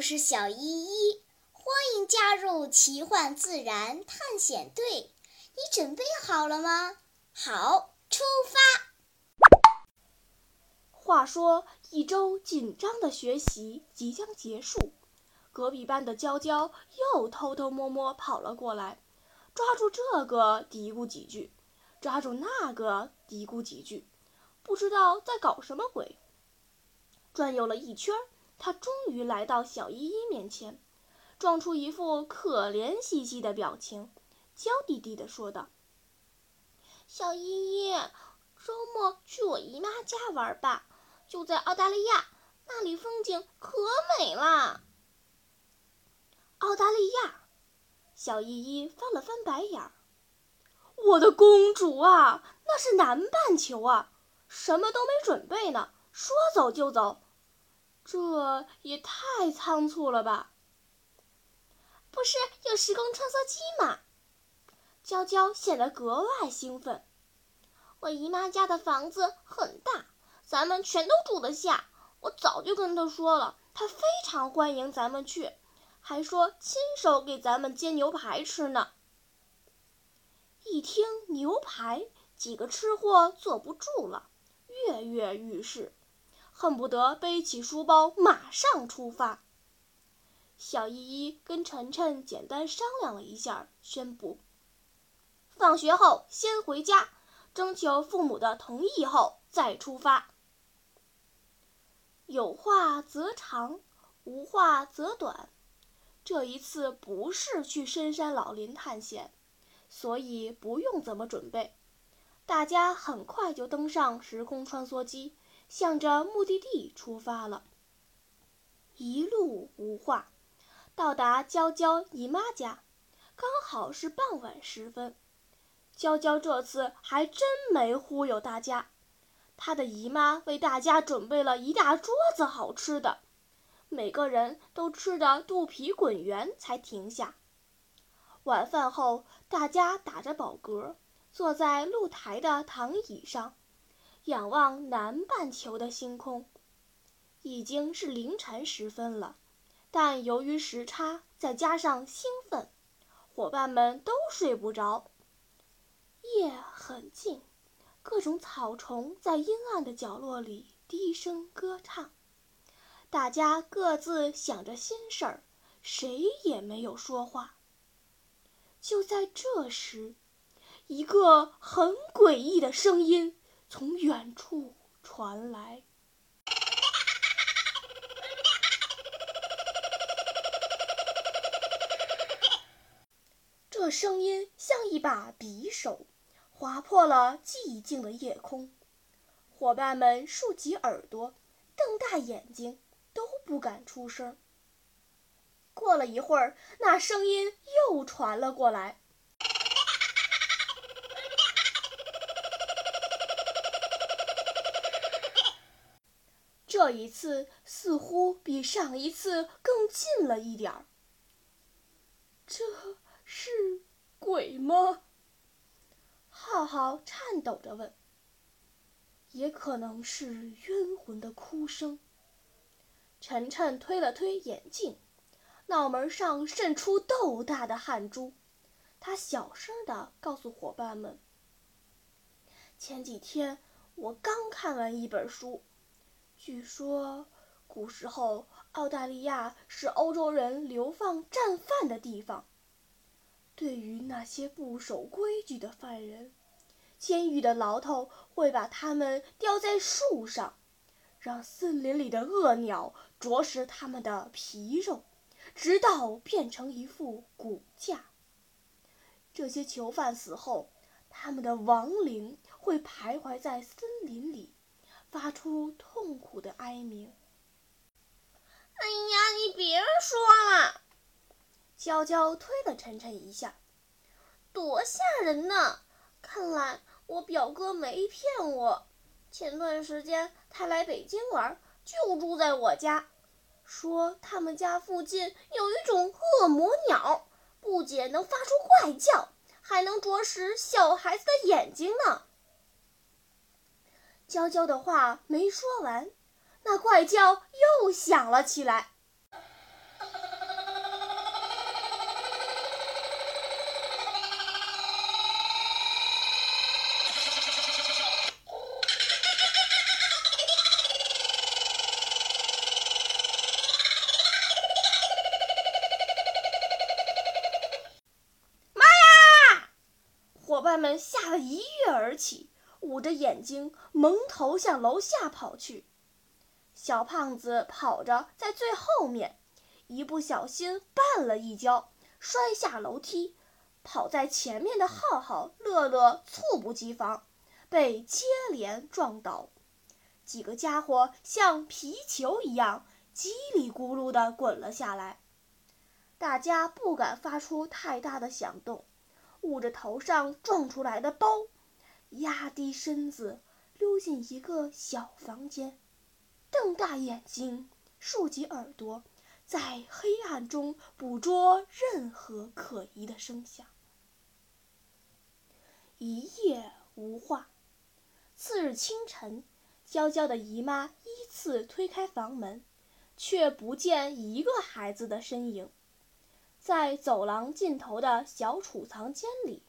我是小依依，欢迎加入奇幻自然探险队。你准备好了吗？好，出发。话说，一周紧张的学习即将结束，隔壁班的娇娇又偷偷摸摸跑了过来，抓住这个嘀咕几句，抓住那个嘀咕几句，不知道在搞什么鬼。转悠了一圈。他终于来到小依依面前，装出一副可怜兮兮的表情，娇滴滴地说道：“小依依，周末去我姨妈家玩吧，就在澳大利亚，那里风景可美了。”澳大利亚，小依依翻了翻白眼儿：“我的公主啊，那是南半球啊，什么都没准备呢，说走就走。”这也太仓促了吧！不是有时空穿梭机吗？娇娇显得格外兴奋。我姨妈家的房子很大，咱们全都住得下。我早就跟她说了，她非常欢迎咱们去，还说亲手给咱们煎牛排吃呢。一听牛排，几个吃货坐不住了，跃跃欲试。恨不得背起书包马上出发。小依依跟晨晨简单商量了一下，宣布：放学后先回家，征求父母的同意后再出发。有话则长，无话则短。这一次不是去深山老林探险，所以不用怎么准备。大家很快就登上时空穿梭机。向着目的地出发了，一路无话，到达娇娇姨妈家，刚好是傍晚时分。娇娇这次还真没忽悠大家，她的姨妈为大家准备了一大桌子好吃的，每个人都吃得肚皮滚圆才停下。晚饭后，大家打着饱嗝，坐在露台的躺椅上。仰望南半球的星空，已经是凌晨时分了。但由于时差，再加上兴奋，伙伴们都睡不着。夜很静，各种草虫在阴暗的角落里低声歌唱。大家各自想着心事儿，谁也没有说话。就在这时，一个很诡异的声音。从远处传来，这声音像一把匕首，划破了寂静的夜空。伙伴们竖起耳朵，瞪大眼睛，都不敢出声。过了一会儿，那声音又传了过来。这一次似乎比上一次更近了一点儿。这是鬼吗？浩浩颤抖着问。也可能是冤魂的哭声。晨晨推了推眼镜，脑门上渗出豆大的汗珠。他小声地告诉伙伴们：“前几天我刚看完一本书。”据说，古时候澳大利亚是欧洲人流放战犯的地方。对于那些不守规矩的犯人，监狱的牢头会把他们吊在树上，让森林里的恶鸟啄食他们的皮肉，直到变成一副骨架。这些囚犯死后，他们的亡灵会徘徊在森林里。发出痛苦的哀鸣。哎呀，你别说了！娇娇推了晨晨一下，多吓人呢！看来我表哥没骗我。前段时间他来北京玩，就住在我家，说他们家附近有一种恶魔鸟，不仅能发出怪叫，还能啄食小孩子的眼睛呢。娇娇的话没说完那怪叫又响了起来。妈呀！伙伴们吓得一跃而起捂着眼睛，蒙头向楼下跑去。小胖子跑着在最后面，一不小心绊了一跤，摔下楼梯。跑在前面的浩浩、乐乐猝不及防，被接连撞倒。几个家伙像皮球一样叽里咕噜地滚了下来。大家不敢发出太大的响动，捂着头上撞出来的包，压低身子溜进一个小房间，瞪大眼睛，竖起耳朵。在黑暗中捕捉任何可疑的声响。一夜无话。次日清晨，娇娇的姨妈依次推开房门，却不见一个孩子的身影。在走廊尽头的小储藏间里，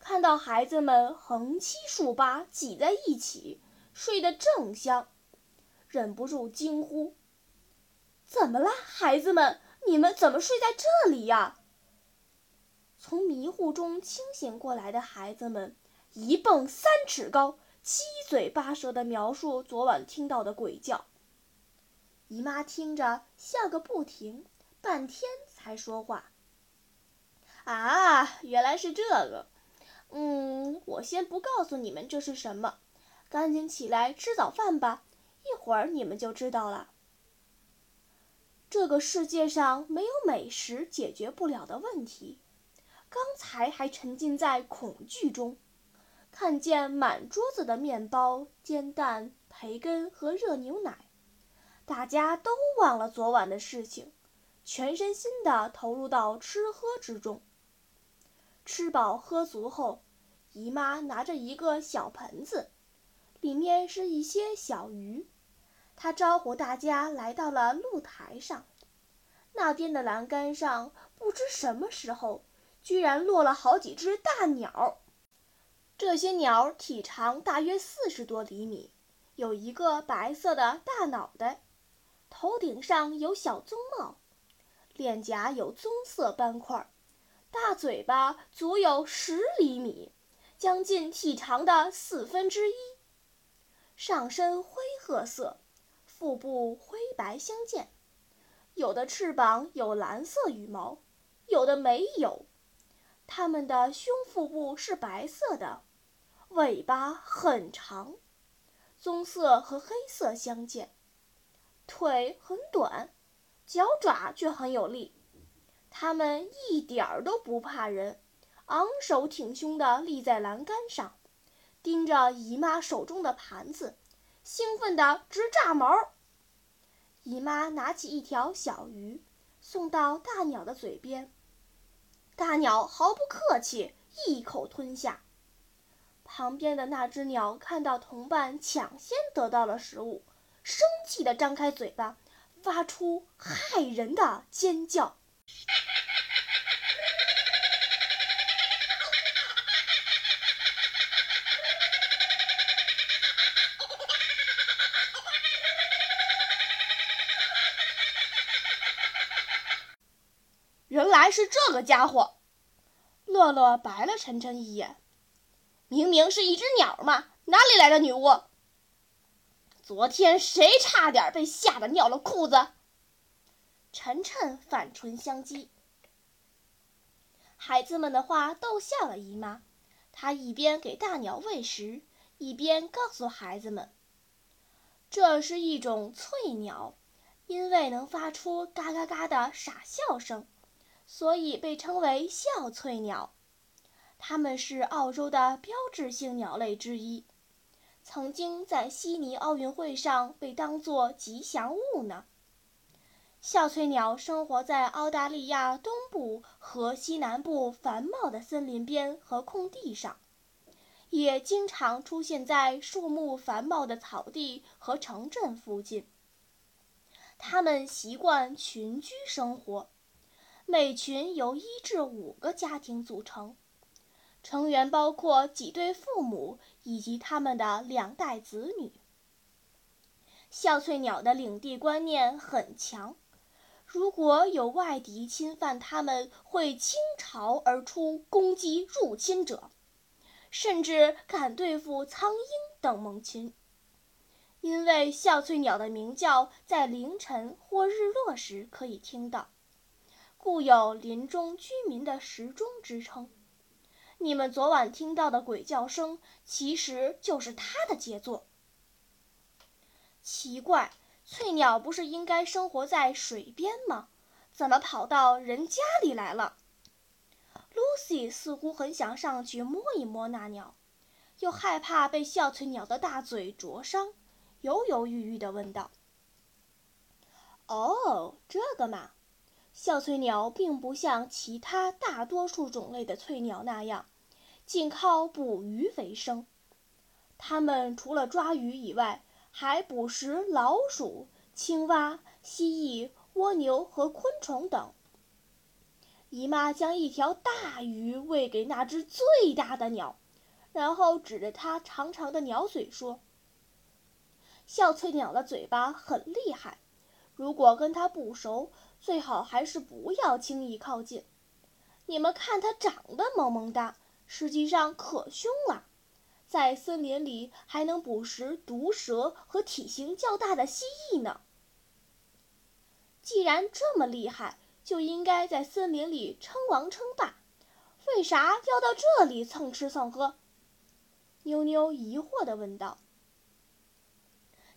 看到孩子们横七竖八挤在一起，睡得正香，忍不住惊呼。怎么了，孩子们？你们怎么睡在这里呀？从迷糊中清醒过来的孩子们一蹦三尺高，七嘴八舌地描述昨晚听到的鬼叫。姨妈听着笑个不停，半天才说话：“啊，原来是这个。嗯，我先不告诉你们这是什么，赶紧起来吃早饭吧，一会儿你们就知道了。”这个世界上没有美食解决不了的问题。刚才还沉浸在恐惧中，看见满桌子的面包、煎蛋、培根和热牛奶，大家都忘了昨晚的事情，全身心地投入到吃喝之中。吃饱喝足后，姨妈拿着一个小盆子，里面是一些小鱼。她招呼大家来到了露台上，那边的栏杆上不知什么时候居然落了好几只大鸟。这些鸟体长大约四十多厘米，有一个白色的大脑袋，头顶上有小棕帽，脸颊有棕色斑块，大嘴巴足有十厘米，将近体长的四分之一，上身灰褐色。腹部灰白相间，有的翅膀有蓝色羽毛，有的没有。它们的胸腹部是白色的，尾巴很长，棕色和黑色相间。腿很短，脚爪却很有力。它们一点儿都不怕人，昂首挺胸地立在栏杆上，盯着姨妈手中的盘子。兴奋得直炸毛。姨妈拿起一条小鱼，送到大鸟的嘴边。大鸟毫不客气，一口吞下。旁边的那只鸟看到同伴抢先得到了食物，生气地张开嘴巴，发出骇人的尖叫。原来是这个家伙，乐乐白了晨晨一眼。明明是一只鸟嘛，哪里来的女巫？昨天谁差点被吓得尿了裤子？晨晨反唇相讥。孩子们的话逗笑了姨妈，她一边给大鸟喂食，一边告诉孩子们：“这是一种翠鸟，因为能发出嘎嘎嘎的傻笑声。”所以被称为笑翠鸟，它们是澳洲的标志性鸟类之一，曾经在悉尼奥运会上被当作吉祥物呢。笑翠鸟生活在澳大利亚东部和西南部繁茂的森林边和空地上，也经常出现在树木繁茂的草地和城镇附近。它们习惯群居生活。每群由一至五个家庭组成，成员包括几对父母以及他们的两代子女。笑翠鸟的领地观念很强，如果有外敌侵犯，他们会倾巢而出攻击入侵者。甚至敢对付苍鹰等猛禽。因为笑翠鸟的鸣叫在凌晨或日落时可以听到，故有林中居民的时钟之称。你们昨晚听到的鬼叫声，其实就是它的杰作。奇怪，翠鸟不是应该生活在水边吗？怎么跑到人家里来了？Lucy 似乎很想上去摸一摸那鸟，又害怕被笑翠鸟的大嘴灼伤。犹犹豫豫地问道：“哦，这个嘛，笑翠鸟并不像其他大多数种类的翠鸟那样，仅靠捕鱼为生。它们除了抓鱼以外，还捕食老鼠、青蛙、蜥蜴、蜗牛和昆虫等。”姨妈将一条大鱼喂给那只最大的鸟，然后指着它长长的鸟嘴说。笑翠鸟的嘴巴很厉害，如果跟它不熟，最好还是不要轻易靠近。你们看它长得萌萌哒，实际上可凶了，在森林里还能捕食毒蛇和体型较大的蜥蜴呢。既然这么厉害，就应该在森林里称王称霸，为啥要到这里蹭吃蹭喝？妞妞疑惑地问道。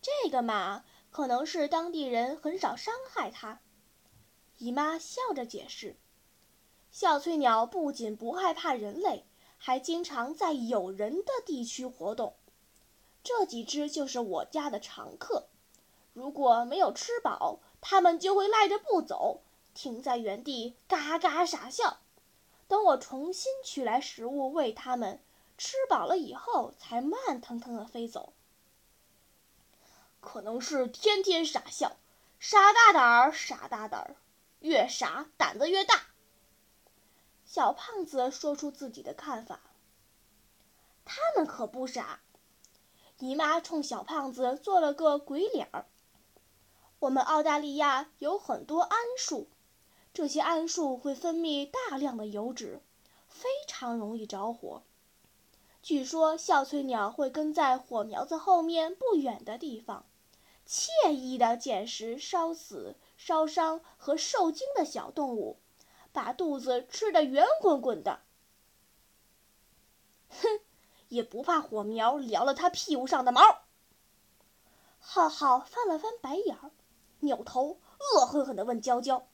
这个嘛，可能是当地人很少伤害它。姨妈笑着解释：“小翠鸟不仅不害怕人类，还经常在有人的地区活动。这几只就是我家的常客。如果没有吃饱，它们就会赖着不走，停在原地嘎嘎傻笑。等我重新取来食物喂它们，吃饱了以后才慢腾腾地飞走。”可能是天天傻笑，傻大胆儿，傻大胆儿，越傻胆子越大。小胖子说出自己的看法。他们可不傻。姨妈冲小胖子做了个鬼脸儿。我们澳大利亚有很多桉树，这些桉树会分泌大量的油脂，非常容易着火。据说笑翠鸟会跟在火苗子后面不远的地方，惬意地捡食烧死、烧伤和受惊的小动物，把肚子吃得圆滚滚的。哼，也不怕火苗燎了他屁股上的毛。浩浩翻了翻白眼儿，扭头恶狠狠地问娇娇：“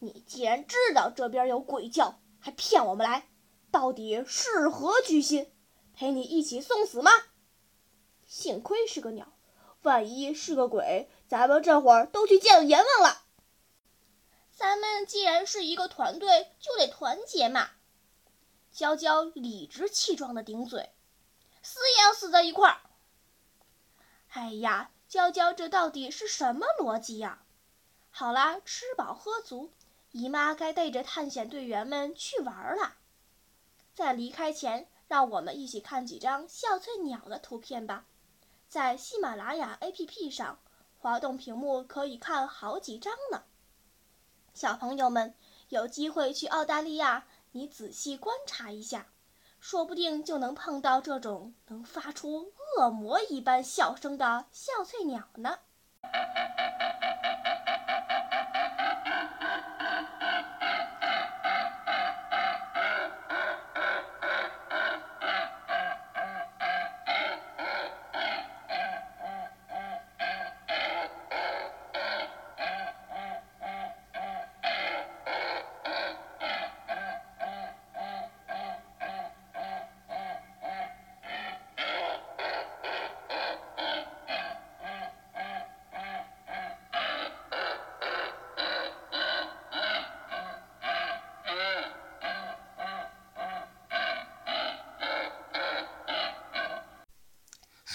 你既然知道这边有鬼叫，还骗我们来？”到底是何居心？陪你一起送死吗？幸亏是个鸟，万一是个鬼，咱们这会儿都去见阎王了。咱们既然是一个团队，就得团结嘛。娇娇理直气壮的顶嘴：“死也要死在一块儿。”哎呀，娇娇这到底是什么逻辑呀？好啦，吃饱喝足，姨妈该带着探险队员们去玩了。在离开前，让我们一起看几张笑翠鸟的图片吧。在喜马拉雅 APP 上，滑动屏幕可以看好几张呢。小朋友们有机会去澳大利亚，你仔细观察一下，说不定就能碰到这种能发出恶魔一般笑声的笑翠鸟呢。